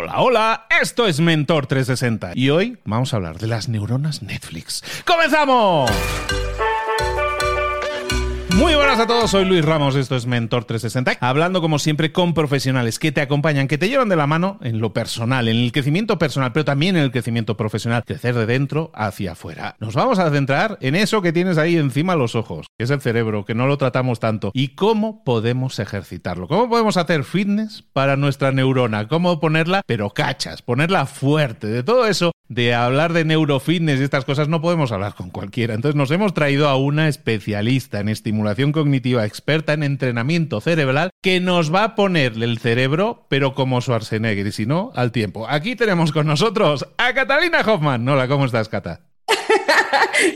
Hola, hola, esto es Mentor 360 y hoy vamos a hablar de las neuronas Netflix. ¡Comenzamos! Muy buenas a todos, soy Luis Ramos, esto es Mentor 360, hablando como siempre con profesionales que te acompañan, que te llevan de la mano en lo personal, en el crecimiento personal, pero también en el crecimiento profesional, crecer de dentro hacia afuera. Nos vamos a centrar en eso que tienes ahí encima los ojos, que es el cerebro, que no lo tratamos tanto, y cómo podemos ejercitarlo, cómo podemos hacer fitness para nuestra neurona, cómo ponerla, pero cachas, ponerla fuerte, de todo eso, de hablar de neurofitness y estas cosas no podemos hablar con cualquiera. Entonces nos hemos traído a una especialista en estimulación cognitiva experta en entrenamiento cerebral que nos va a ponerle el cerebro, pero como Schwarzenegger, y si no, al tiempo. Aquí tenemos con nosotros a Catalina Hoffman. Hola, ¿cómo estás, Cata?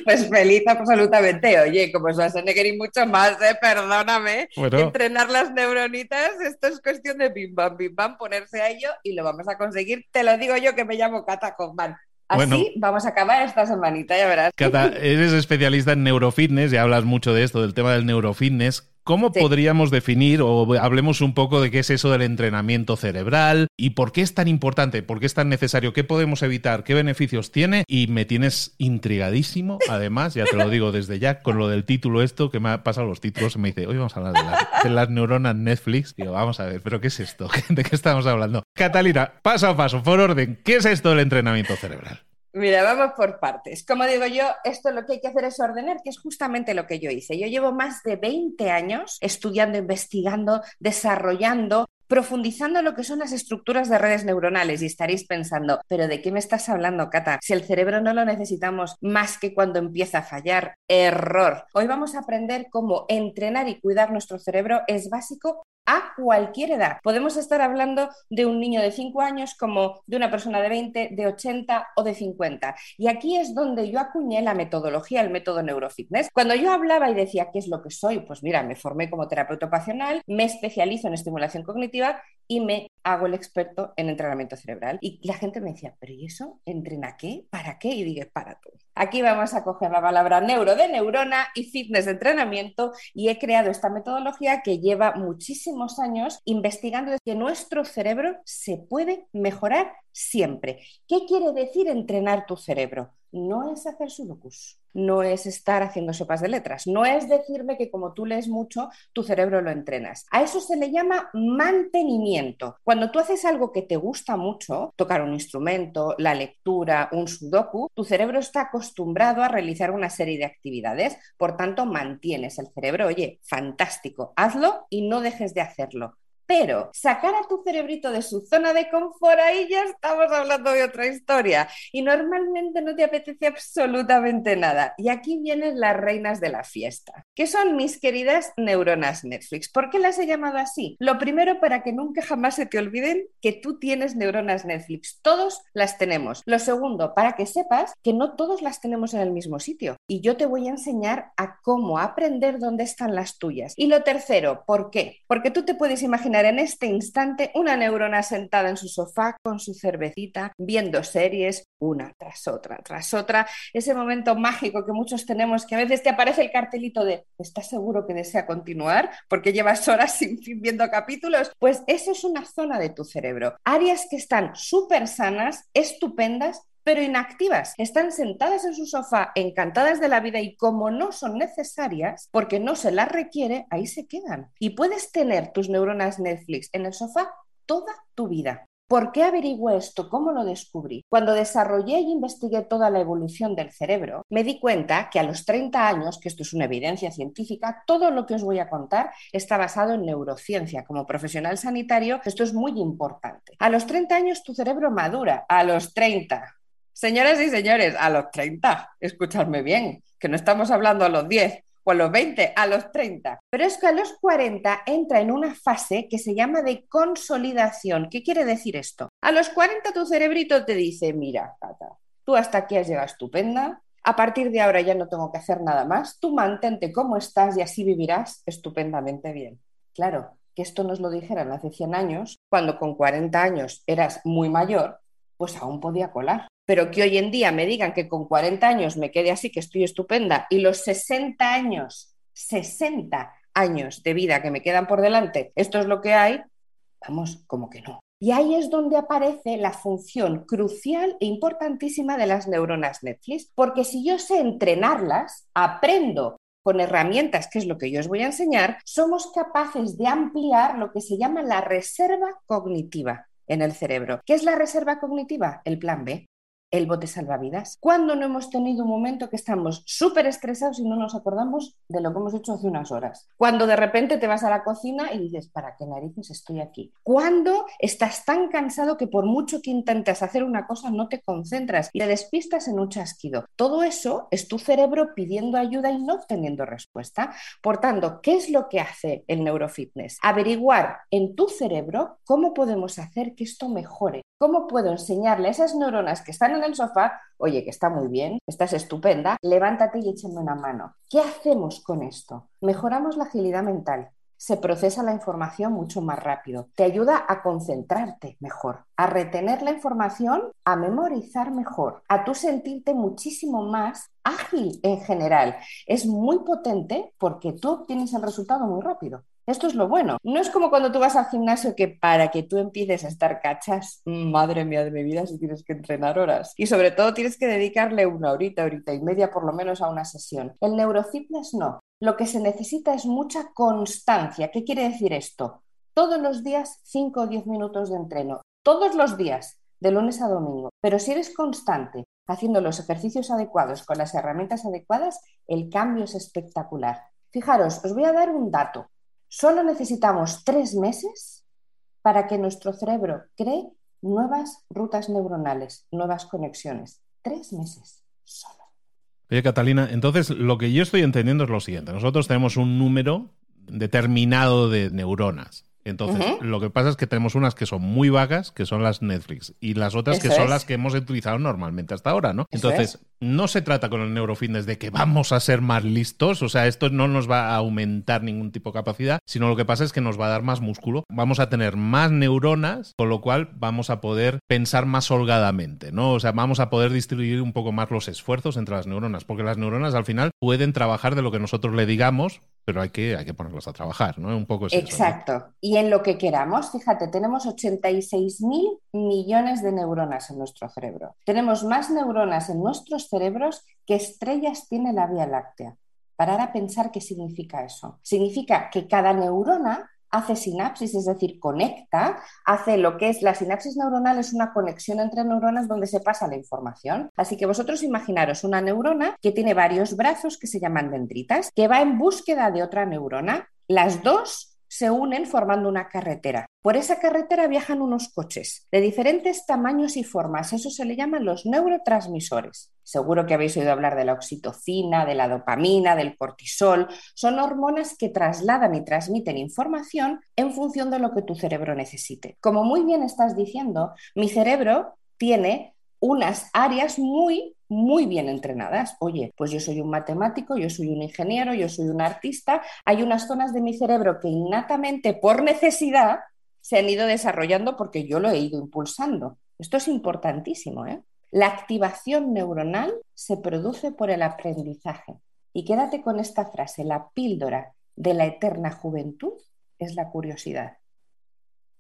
Pues feliz absolutamente. Oye, como Schwarzenegger y mucho más, ¿eh? perdóname. Entrenar las neuronitas, esto es cuestión de bim bam, bim bam, ponerse a ello y lo vamos a conseguir. Te lo digo yo que me llamo Cata Hoffman. Así vamos a acabar esta semanita, ya verás. Cata, eres especialista en neurofitness y hablas mucho de esto, del tema del neurofitness. ¿Cómo podríamos definir o hablemos un poco de qué es eso del entrenamiento cerebral y por qué es tan importante, por qué es tan necesario, qué podemos evitar, qué beneficios tiene? Y me tienes intrigadísimo, además, ya te lo digo desde ya, con lo del título esto, que me ha pasado los títulos me dice, hoy vamos a hablar de, las neuronas Netflix. Digo, vamos a ver, pero ¿qué es esto? ¿De qué estamos hablando? Catalina, paso a paso, por orden, ¿qué es esto del entrenamiento cerebral? Mira, vamos por partes. Como digo yo, esto lo que hay que hacer es ordenar, que es justamente lo que yo hice. Yo llevo más de 20 años estudiando, investigando, desarrollando profundizando lo que son las estructuras de redes neuronales y estaréis pensando, pero ¿de qué me estás hablando, Cata? Si el cerebro no lo necesitamos más que cuando empieza a fallar, error. Hoy vamos a aprender cómo entrenar y cuidar nuestro cerebro es básico a cualquier edad. Podemos estar hablando de un niño de 5 años como de una persona de 20, de 80 o de 50. Y aquí es donde yo acuñé la metodología, el método neurofitness. Cuando yo hablaba y decía qué es lo que soy, pues mira, me formé como terapeuta ocupacional, me especializo en estimulación cognitiva y me hago el experto en entrenamiento cerebral. Y la gente me decía, ¿pero y eso? ¿Entrena qué? ¿Para qué? Y dije, para todo. Aquí vamos a coger la palabra neuro de neurona y fitness de entrenamiento y he creado esta metodología que lleva muchísimos años investigando que nuestro cerebro se puede mejorar siempre. ¿Qué quiere decir entrenar tu cerebro? No es hacer sudokus, no es estar haciendo sopas de letras, no es decirme que como tú lees mucho, tu cerebro lo entrenas. A eso se le llama mantenimiento. Cuando tú haces algo que te gusta mucho, tocar un instrumento, la lectura, un sudoku, tu cerebro está acostumbrado a realizar una serie de actividades, por tanto mantienes el cerebro, oye, fantástico, hazlo y no dejes de hacerlo. Pero sacar a tu cerebrito de su zona de confort, ahí ya estamos hablando de otra historia. Y normalmente no te apetece absolutamente nada. Y aquí vienen las reinas de la fiesta, que son mis queridas neuronas Netflix. ¿Por qué las he llamado así? Lo primero, para que nunca jamás se te olviden que tú tienes neuronas Netflix. Todos las tenemos. Lo segundo, para que sepas que no todos las tenemos en el mismo sitio. Y yo te voy a enseñar a cómo aprender dónde están las tuyas. Y lo tercero, ¿por qué? Porque tú te puedes imaginar en este instante una neurona sentada en su sofá con su cervecita, viendo series una tras otra, tras otra, ese momento mágico que muchos tenemos, que a veces te aparece el cartelito de ¿estás seguro que desea continuar? Porque llevas horas sin fin viendo capítulos. Pues eso es una zona de tu cerebro. Áreas que están súper sanas, estupendas, pero inactivas. Están sentadas en su sofá, encantadas de la vida y como no son necesarias, porque no se las requiere, ahí se quedan. Y puedes tener tus neuronas Netflix en el sofá toda tu vida. ¿Por qué averiguo esto? ¿Cómo lo descubrí? Cuando desarrollé y investigué toda la evolución del cerebro, me di cuenta que a los 30 años, que esto es una evidencia científica, todo lo que os voy a contar está basado en neurociencia. Como profesional sanitario, esto es muy importante. A los 30 años tu cerebro madura. A los 30. Señoras y señores, a los 30, escuchadme bien, que no estamos hablando a los 10 o a los 20, a los 30. Pero es que a los 40 entra en una fase que se llama de consolidación. ¿Qué quiere decir esto? A los 40 tu cerebrito te dice, mira, tú hasta aquí has llegado estupenda, a partir de ahora ya no tengo que hacer nada más, tú mantente como estás y así vivirás estupendamente bien. Claro, que esto nos lo dijeran hace 100 años, cuando con 40 años eras muy mayor, pues aún podía colar pero que hoy en día me digan que con 40 años me quede así, que estoy estupenda, y los 60 años, 60 años de vida que me quedan por delante, esto es lo que hay, vamos, como que no. Y ahí es donde aparece la función crucial e importantísima de las neuronas Netflix, porque si yo sé entrenarlas, aprendo con herramientas, que es lo que yo os voy a enseñar, somos capaces de ampliar lo que se llama la reserva cognitiva en el cerebro. ¿Qué es la reserva cognitiva? El plan B el bote salvavidas? ¿Cuándo no hemos tenido un momento que estamos súper estresados y no nos acordamos de lo que hemos hecho hace unas horas? Cuando de repente te vas a la cocina y dices, ¿para qué narices estoy aquí? ¿Cuándo estás tan cansado que por mucho que intentas hacer una cosa no te concentras y te despistas en un chasquido? Todo eso es tu cerebro pidiendo ayuda y no obteniendo respuesta. Por tanto, ¿qué es lo que hace el neurofitness? Averiguar en tu cerebro cómo podemos hacer que esto mejore. ¿Cómo puedo enseñarle a esas neuronas que están en el sofá, oye, que está muy bien, estás estupenda, levántate y échame una mano. ¿Qué hacemos con esto? Mejoramos la agilidad mental, se procesa la información mucho más rápido, te ayuda a concentrarte mejor, a retener la información, a memorizar mejor, a tú sentirte muchísimo más ágil en general. Es muy potente porque tú obtienes el resultado muy rápido. Esto es lo bueno. No es como cuando tú vas al gimnasio que para que tú empieces a estar cachas, madre mía de mi vida, si tienes que entrenar horas. Y sobre todo tienes que dedicarle una horita, horita y media por lo menos a una sesión. El neurofitness no. Lo que se necesita es mucha constancia. ¿Qué quiere decir esto? Todos los días 5 o 10 minutos de entreno. Todos los días, de lunes a domingo. Pero si eres constante, haciendo los ejercicios adecuados con las herramientas adecuadas, el cambio es espectacular. Fijaros, os voy a dar un dato. Solo necesitamos tres meses para que nuestro cerebro cree nuevas rutas neuronales, nuevas conexiones. Tres meses solo. Oye, Catalina, entonces lo que yo estoy entendiendo es lo siguiente. Nosotros tenemos un número determinado de neuronas. Entonces, lo que pasa es que tenemos unas que son muy vagas, que son las Netflix, y las otras que son las que hemos utilizado normalmente hasta ahora, ¿no? Entonces, no se trata con el neurofitness de que vamos a ser más listos, o sea, esto no nos va a aumentar ningún tipo de capacidad, sino lo que pasa es que nos va a dar más músculo, vamos a tener más neuronas, con lo cual vamos a poder pensar más holgadamente, ¿no? O sea, vamos a poder distribuir un poco más los esfuerzos entre las neuronas, porque las neuronas al final pueden trabajar de lo que nosotros le digamos, pero hay que, hay que ponerlos a trabajar, ¿no? Un poco es Exacto. Y en lo que queramos, fíjate, tenemos 86 mil millones de neuronas en nuestro cerebro. Tenemos más neuronas en nuestros cerebros que estrellas tiene la Vía Láctea. Parar a pensar qué significa eso. Significa que cada neurona hace sinapsis, es decir, conecta, hace lo que es la sinapsis neuronal, es una conexión entre neuronas donde se pasa la información. Así que vosotros imaginaros una neurona que tiene varios brazos que se llaman dendritas, que va en búsqueda de otra neurona. Las dos se unen formando una carretera. Por esa carretera viajan unos coches de diferentes tamaños y formas. Eso se le llaman los neurotransmisores. Seguro que habéis oído hablar de la oxitocina, de la dopamina, del cortisol. Son hormonas que trasladan y transmiten información en función de lo que tu cerebro necesite. Como muy bien estás diciendo, mi cerebro tiene unas áreas muy, muy bien entrenadas. Oye, pues yo soy un matemático, yo soy un ingeniero, yo soy un artista. Hay unas zonas de mi cerebro que innatamente, por necesidad, se han ido desarrollando porque yo lo he ido impulsando. Esto es importantísimo. ¿eh? La activación neuronal se produce por el aprendizaje. Y quédate con esta frase, la píldora de la eterna juventud es la curiosidad.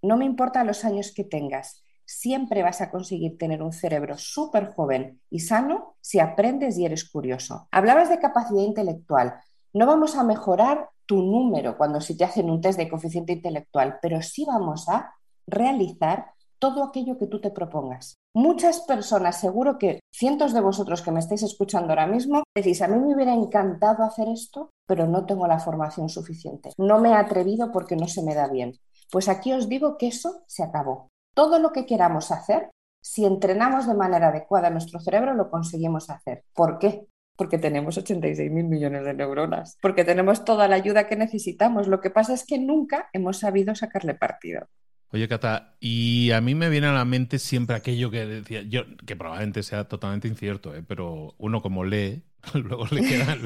No me importa los años que tengas, siempre vas a conseguir tener un cerebro súper joven y sano si aprendes y eres curioso. Hablabas de capacidad intelectual. No vamos a mejorar tu número cuando se te hacen un test de coeficiente intelectual, pero sí vamos a realizar todo aquello que tú te propongas. Muchas personas, seguro que cientos de vosotros que me estáis escuchando ahora mismo, decís, a mí me hubiera encantado hacer esto, pero no tengo la formación suficiente. No me he atrevido porque no se me da bien. Pues aquí os digo que eso se acabó. Todo lo que queramos hacer, si entrenamos de manera adecuada nuestro cerebro, lo conseguimos hacer. ¿Por qué? Porque tenemos 86 mil millones de neuronas, porque tenemos toda la ayuda que necesitamos. Lo que pasa es que nunca hemos sabido sacarle partido. Oye, Cata, y a mí me viene a la mente siempre aquello que decía yo, que probablemente sea totalmente incierto, ¿eh? pero uno como lee, luego le queda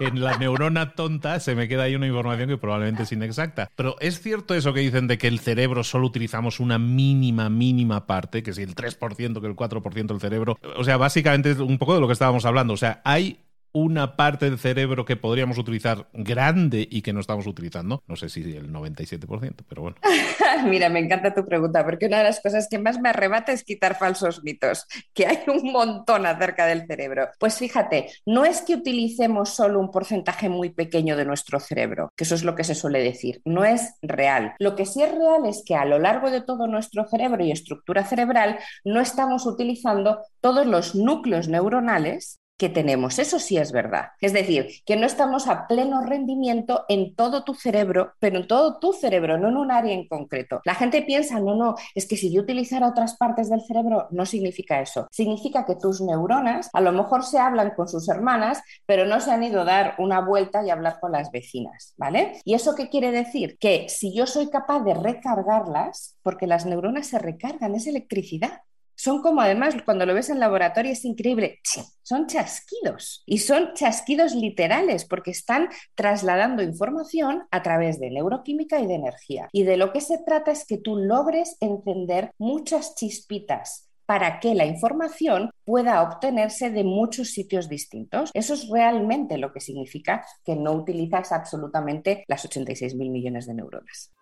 en la neurona tonta se me queda ahí una información que probablemente es inexacta. Pero es cierto eso que dicen de que el cerebro solo utilizamos una mínima, mínima parte, que si el 3%, que el 4% del cerebro. O sea, básicamente es un poco de lo que estábamos hablando. O sea, hay una parte del cerebro que podríamos utilizar grande y que no estamos utilizando. No sé si el 97%, pero bueno. Mira, me encanta tu pregunta, porque una de las cosas que más me arrebata es quitar falsos mitos, que hay un montón acerca del cerebro. Pues fíjate, no es que utilicemos solo un porcentaje muy pequeño de nuestro cerebro, que eso es lo que se suele decir, no es real. Lo que sí es real es que a lo largo de todo nuestro cerebro y estructura cerebral no estamos utilizando todos los núcleos neuronales que tenemos. Eso sí es verdad. Es decir, que no estamos a pleno rendimiento en todo tu cerebro, pero en todo tu cerebro, no en un área en concreto. La gente piensa, no, no, es que si yo utilizara otras partes del cerebro, no significa eso. Significa que tus neuronas a lo mejor se hablan con sus hermanas, pero no se han ido a dar una vuelta y hablar con las vecinas, ¿vale? ¿Y eso qué quiere decir? Que si yo soy capaz de recargarlas, porque las neuronas se recargan, es electricidad son como además cuando lo ves en laboratorio es increíble, son chasquidos y son chasquidos literales porque están trasladando información a través de neuroquímica y de energía. Y de lo que se trata es que tú logres encender muchas chispitas para que la información pueda obtenerse de muchos sitios distintos. Eso es realmente lo que significa que no utilizas absolutamente las 86 mil millones de neuronas.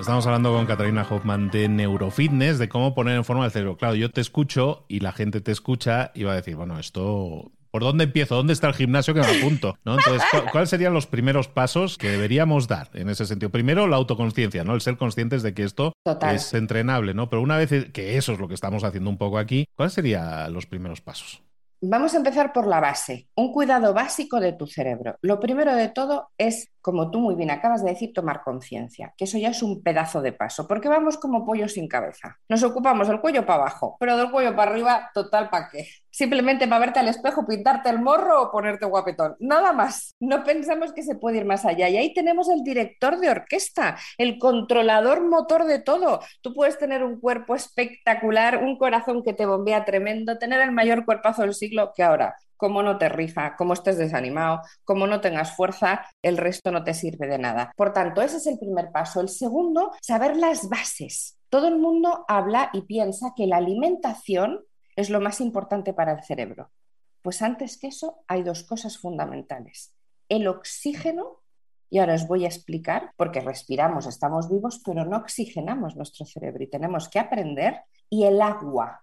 Estamos hablando con Catalina Hoffman de neurofitness, de cómo poner en forma el cerebro. Claro, yo te escucho y la gente te escucha y va a decir, bueno, esto ¿Por dónde empiezo? ¿Dónde está el gimnasio que me apunto? ¿No? Entonces, ¿cuáles serían los primeros pasos que deberíamos dar en ese sentido? Primero, la autoconciencia, ¿no? El ser conscientes de que esto es entrenable, ¿no? Pero una vez que eso es lo que estamos haciendo un poco aquí, ¿cuáles serían los primeros pasos? Vamos a empezar por la base, un cuidado básico de tu cerebro. Lo primero de todo es como tú muy bien acabas de decir, tomar conciencia, que eso ya es un pedazo de paso, porque vamos como pollos sin cabeza. Nos ocupamos del cuello para abajo, pero del cuello para arriba, total, ¿para qué? Simplemente para verte al espejo, pintarte el morro o ponerte guapetón. Nada más. No pensamos que se puede ir más allá. Y ahí tenemos el director de orquesta, el controlador motor de todo. Tú puedes tener un cuerpo espectacular, un corazón que te bombea tremendo, tener el mayor cuerpazo del siglo que ahora como no te rija, como estés desanimado, como no tengas fuerza, el resto no te sirve de nada. Por tanto, ese es el primer paso. El segundo, saber las bases. Todo el mundo habla y piensa que la alimentación es lo más importante para el cerebro. Pues antes que eso hay dos cosas fundamentales. El oxígeno, y ahora os voy a explicar, porque respiramos, estamos vivos, pero no oxigenamos nuestro cerebro y tenemos que aprender, y el agua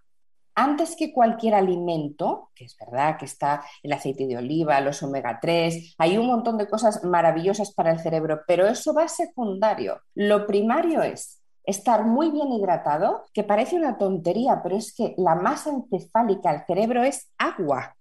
antes que cualquier alimento, que es verdad que está el aceite de oliva, los omega 3, hay un montón de cosas maravillosas para el cerebro, pero eso va secundario. Lo primario es estar muy bien hidratado, que parece una tontería, pero es que la masa encefálica del cerebro es agua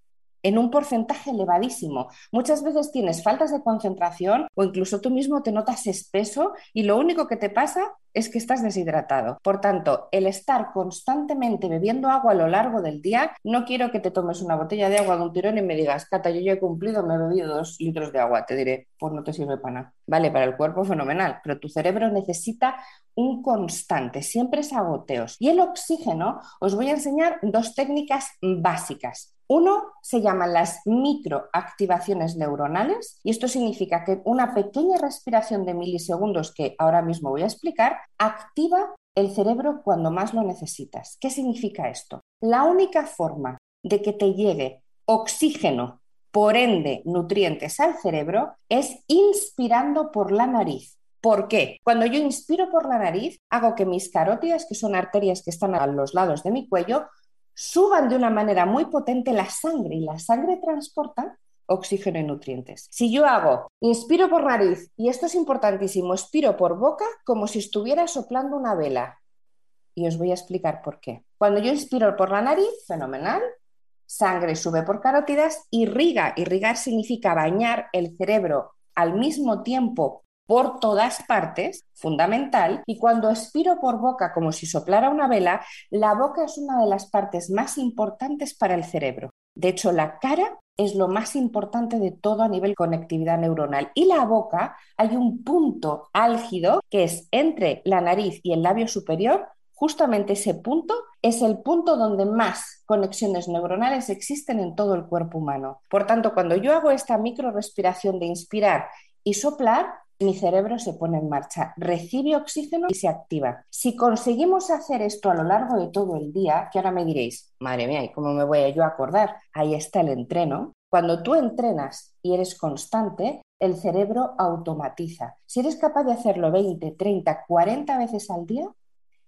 en un porcentaje elevadísimo. Muchas veces tienes faltas de concentración o incluso tú mismo te notas espeso y lo único que te pasa es que estás deshidratado. Por tanto, el estar constantemente bebiendo agua a lo largo del día, no quiero que te tomes una botella de agua de un tirón y me digas, Cata, yo ya he cumplido, me he bebido dos litros de agua. Te diré, pues no te sirve para nada. Vale, para el cuerpo fenomenal, pero tu cerebro necesita un constante, siempre es agoteos. Y el oxígeno, os voy a enseñar dos técnicas básicas. Uno se llaman las microactivaciones neuronales y esto significa que una pequeña respiración de milisegundos que ahora mismo voy a explicar activa el cerebro cuando más lo necesitas. ¿Qué significa esto? La única forma de que te llegue oxígeno, por ende nutrientes al cerebro, es inspirando por la nariz. ¿Por qué? Cuando yo inspiro por la nariz, hago que mis carótidas, que son arterias que están a los lados de mi cuello, suban de una manera muy potente la sangre y la sangre transporta oxígeno y nutrientes. Si yo hago, inspiro por nariz, y esto es importantísimo, expiro por boca como si estuviera soplando una vela. Y os voy a explicar por qué. Cuando yo inspiro por la nariz, fenomenal, sangre sube por carótidas, irriga. Irrigar significa bañar el cerebro al mismo tiempo por todas partes, fundamental, y cuando expiro por boca como si soplara una vela, la boca es una de las partes más importantes para el cerebro. De hecho, la cara es lo más importante de todo a nivel conectividad neuronal. Y la boca, hay un punto álgido que es entre la nariz y el labio superior. Justamente ese punto es el punto donde más conexiones neuronales existen en todo el cuerpo humano. Por tanto, cuando yo hago esta micro respiración de inspirar y soplar, mi cerebro se pone en marcha, recibe oxígeno y se activa. Si conseguimos hacer esto a lo largo de todo el día, que ahora me diréis, madre mía, ¿y cómo me voy yo a acordar? Ahí está el entreno. Cuando tú entrenas y eres constante, el cerebro automatiza. Si eres capaz de hacerlo 20, 30, 40 veces al día,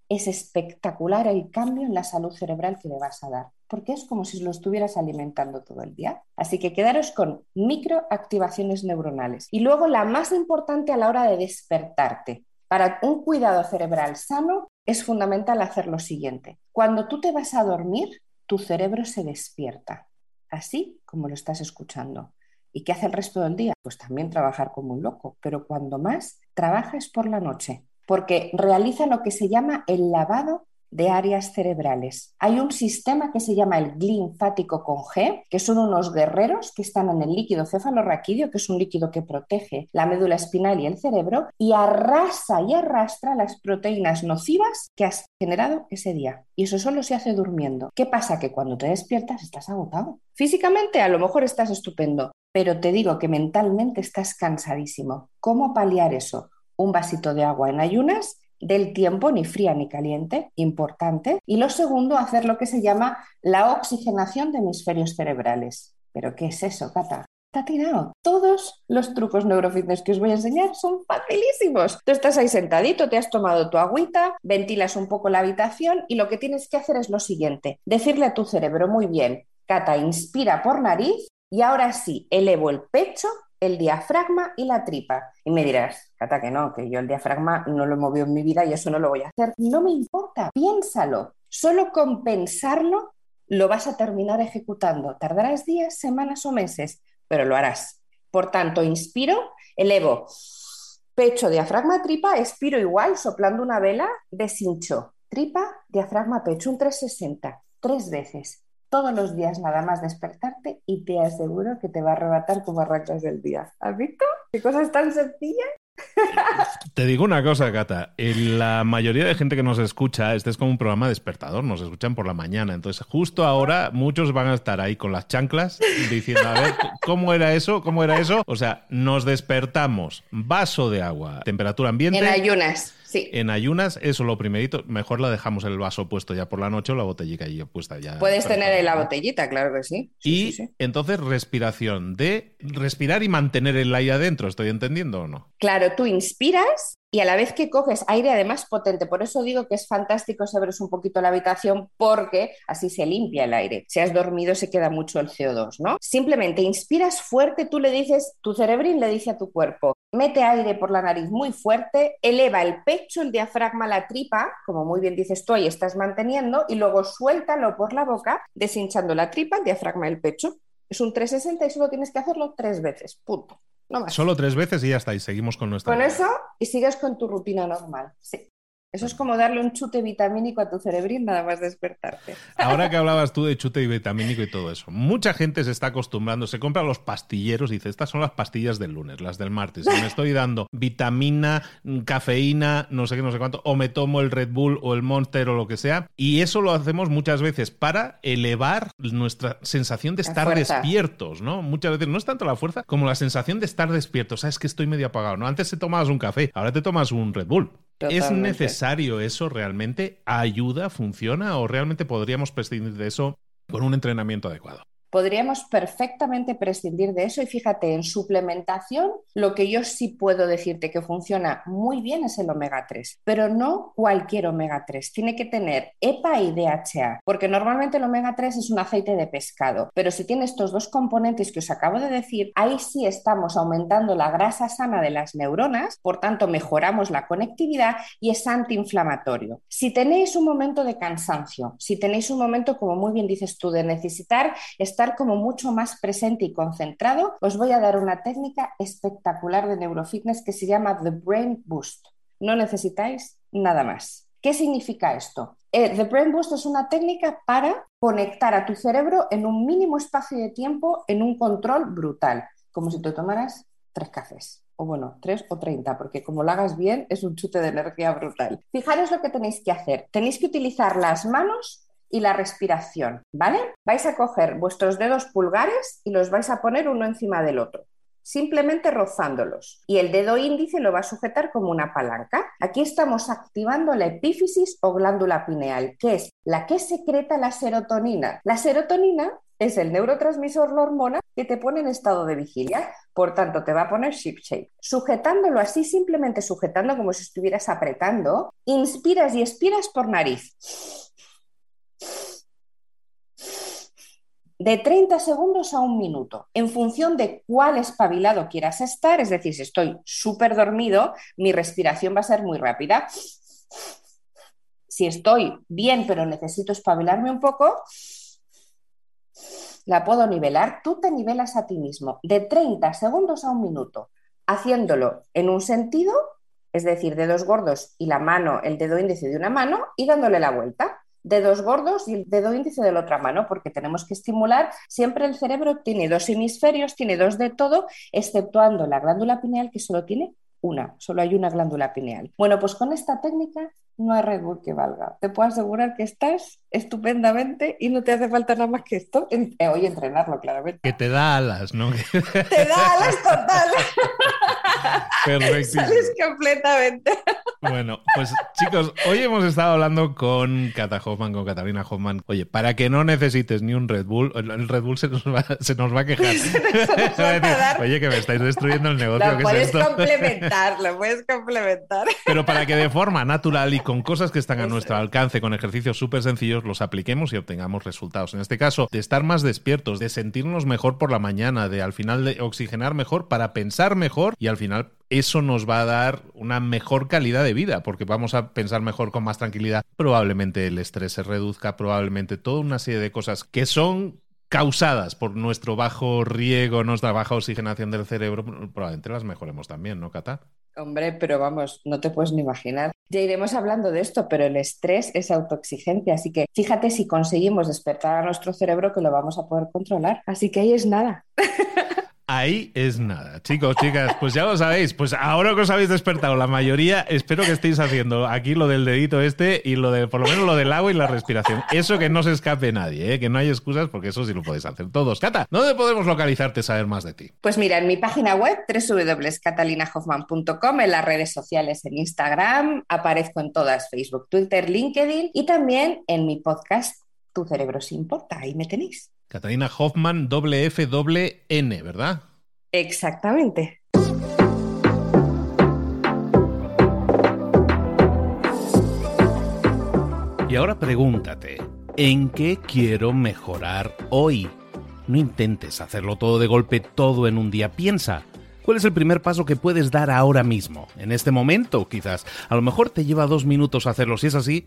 es espectacular el cambio en la salud cerebral que le vas a dar, porque es como si lo estuvieras alimentando todo el día. Así que quedaros con microactivaciones neuronales. Y luego la más importante a la hora de despertarte. Para un cuidado cerebral sano es fundamental hacer lo siguiente. Cuando tú te vas a dormir, tu cerebro se despierta, así como lo estás escuchando. ¿Y qué hace el resto del día? Pues también trabajar como un loco, pero cuando más trabaja es por la noche porque realiza lo que se llama el lavado de áreas cerebrales. Hay un sistema que se llama el linfático con G, que son unos guerreros que están en el líquido cefalorraquídeo, que es un líquido que protege la médula espinal y el cerebro, y arrasa y arrastra las proteínas nocivas que has generado ese día. Y eso solo se hace durmiendo. ¿Qué pasa? Que cuando te despiertas estás agotado. Físicamente a lo mejor estás estupendo, pero te digo que mentalmente estás cansadísimo. ¿Cómo paliar eso? Un vasito de agua en ayunas del tiempo, ni fría ni caliente, importante. Y lo segundo, hacer lo que se llama la oxigenación de hemisferios cerebrales. ¿Pero qué es eso, Cata? Está tirado. Todos los trucos neurofitness que os voy a enseñar son facilísimos. Tú estás ahí sentadito, te has tomado tu agüita, ventilas un poco la habitación y lo que tienes que hacer es lo siguiente, decirle a tu cerebro, muy bien, Cata, inspira por nariz y ahora sí, elevo el pecho el diafragma y la tripa. Y me dirás, Cata, que no, que yo el diafragma no lo he movido en mi vida y eso no lo voy a hacer. No me importa, piénsalo. Solo con pensarlo lo vas a terminar ejecutando. Tardarás días, semanas o meses, pero lo harás. Por tanto, inspiro, elevo pecho, diafragma, tripa, expiro igual, soplando una vela, deshincho. Tripa, diafragma, pecho, un 360, tres veces todos los días nada más despertarte y te aseguro que te va a arrebatar como arrancas del día. ¿Has visto? ¿Qué cosas tan sencillas? Te digo una cosa, Cata. La mayoría de gente que nos escucha, este es como un programa despertador, nos escuchan por la mañana. Entonces, justo ahora, muchos van a estar ahí con las chanclas diciendo, a ver, ¿cómo era eso? ¿Cómo era eso? O sea, nos despertamos, vaso de agua, temperatura ambiente. En ayunas. En ayunas, eso lo primerito, mejor la dejamos el vaso puesto ya por la noche o la botellita ahí puesta ya. Puedes tener en la botellita, claro que sí. y entonces respiración, de respirar y mantener el aire adentro, ¿estoy entendiendo o no? Claro, tú inspiras y a la vez que coges aire además potente, por eso digo que es fantástico si abres un poquito la habitación porque así se limpia el aire. Si has dormido se queda mucho el CO2, ¿no? Simplemente inspiras fuerte, tú le dices, tu cerebrín le dice a tu cuerpo, mete aire por la nariz muy fuerte, eleva el pecho, el diafragma, la tripa, como muy bien dices tú, ahí estás manteniendo, y luego suéltalo por la boca, deshinchando la tripa, el diafragma, el pecho. Es un 360 y solo tienes que hacerlo tres veces, punto. Solo tres veces y ya está, y seguimos con nuestra. Con eso y sigues con tu rutina normal. Sí. Eso es como darle un chute vitamínico a tu cerebrín nada más despertarte. Ahora que hablabas tú de chute vitamínico y todo eso, mucha gente se está acostumbrando, se compra los pastilleros y dice, estas son las pastillas del lunes, las del martes. Y me estoy dando vitamina, cafeína, no sé qué, no sé cuánto, o me tomo el Red Bull o el Monster o lo que sea. Y eso lo hacemos muchas veces para elevar nuestra sensación de estar despiertos, ¿no? Muchas veces no es tanto la fuerza como la sensación de estar despierto. Sabes que estoy medio apagado, ¿no? Antes te tomabas un café, ahora te tomas un Red Bull. ¿Es necesario eso realmente? ¿Ayuda? ¿Funciona? ¿O realmente podríamos prescindir de eso con un entrenamiento adecuado? Podríamos perfectamente prescindir de eso y fíjate, en suplementación lo que yo sí puedo decirte que funciona muy bien es el omega 3, pero no cualquier omega 3, tiene que tener EPA y DHA, porque normalmente el omega 3 es un aceite de pescado, pero si tiene estos dos componentes que os acabo de decir, ahí sí estamos aumentando la grasa sana de las neuronas, por tanto mejoramos la conectividad y es antiinflamatorio. Si tenéis un momento de cansancio, si tenéis un momento, como muy bien dices tú, de necesitar como mucho más presente y concentrado, os voy a dar una técnica espectacular de neurofitness que se llama The Brain Boost. No necesitáis nada más. ¿Qué significa esto? Eh, The Brain Boost es una técnica para conectar a tu cerebro en un mínimo espacio de tiempo en un control brutal, como si te tomaras tres cafés, o bueno, tres o treinta, porque como lo hagas bien es un chute de energía brutal. Fijaros lo que tenéis que hacer. Tenéis que utilizar las manos y la respiración, ¿vale? Vais a coger vuestros dedos pulgares y los vais a poner uno encima del otro. simplemente rozándolos. Y el dedo índice lo va a sujetar como una palanca. Aquí estamos activando la epífisis o glándula pineal, que es la que secreta la serotonina. La serotonina es el neurotransmisor, la hormona que te pone en estado de vigilia. Por tanto, te va a poner ship shape. Sujetándolo así, simplemente sujetando como si estuvieras apretando, inspiras y expiras por nariz. De 30 segundos a un minuto, en función de cuál espabilado quieras estar, es decir, si estoy súper dormido, mi respiración va a ser muy rápida. Si estoy bien, pero necesito espabilarme un poco, la puedo nivelar. Tú te nivelas a ti mismo de 30 segundos a un minuto, haciéndolo en un sentido, es decir, dedos gordos y la mano, el dedo índice de una mano, y dándole la vuelta dedos gordos y el dedo índice de la otra mano, porque tenemos que estimular. Siempre el cerebro tiene dos hemisferios, tiene dos de todo, exceptuando la glándula pineal que solo tiene una, solo hay una glándula pineal. Bueno, pues con esta técnica no hay Red que valga. Te puedo asegurar que estás estupendamente y no te hace falta nada más que esto. Eh, hoy entrenarlo, claramente. Que te da alas, ¿no? te da alas total. Perfecto. Sales completamente. Bueno, pues chicos, hoy hemos estado hablando con Cata Hoffman, con Catalina Hoffman. Oye, para que no necesites ni un Red Bull, el Red Bull se nos va, se nos va a quejar. Oye, que me estáis destruyendo el negocio. Lo puedes complementar, lo puedes complementar. Pero para que de forma natural y con cosas que están a nuestro alcance, con ejercicios súper sencillos, los apliquemos y obtengamos resultados. En este caso, de estar más despiertos, de sentirnos mejor por la mañana, de al final de oxigenar mejor para pensar mejor y al final eso nos va a dar una mejor calidad de vida, porque vamos a pensar mejor con más tranquilidad. Probablemente el estrés se reduzca, probablemente toda una serie de cosas que son causadas por nuestro bajo riego, nuestra baja oxigenación del cerebro, probablemente las mejoremos también, ¿no, Cata? Hombre, pero vamos, no te puedes ni imaginar. Ya iremos hablando de esto, pero el estrés es autoexigencia, así que fíjate si conseguimos despertar a nuestro cerebro que lo vamos a poder controlar. Así que ahí es nada. Ahí es nada. Chicos, chicas, pues ya lo sabéis. Pues ahora que os habéis despertado, la mayoría, espero que estéis haciendo aquí lo del dedito este y lo de, por lo menos lo del agua y la respiración. Eso que no se escape nadie, ¿eh? que no hay excusas porque eso sí lo podéis hacer todos. Cata, ¿dónde podemos localizarte, saber más de ti? Pues mira, en mi página web, www.catalinahoffman.com, en las redes sociales, en Instagram, aparezco en todas, Facebook, Twitter, LinkedIn y también en mi podcast Tu cerebro se importa. Ahí me tenéis. Catalina Hoffman, doble F, doble N, ¿verdad? Exactamente. Y ahora pregúntate, ¿en qué quiero mejorar hoy? No intentes hacerlo todo de golpe, todo en un día. Piensa, ¿cuál es el primer paso que puedes dar ahora mismo? En este momento, quizás. A lo mejor te lleva dos minutos hacerlo. Si es así,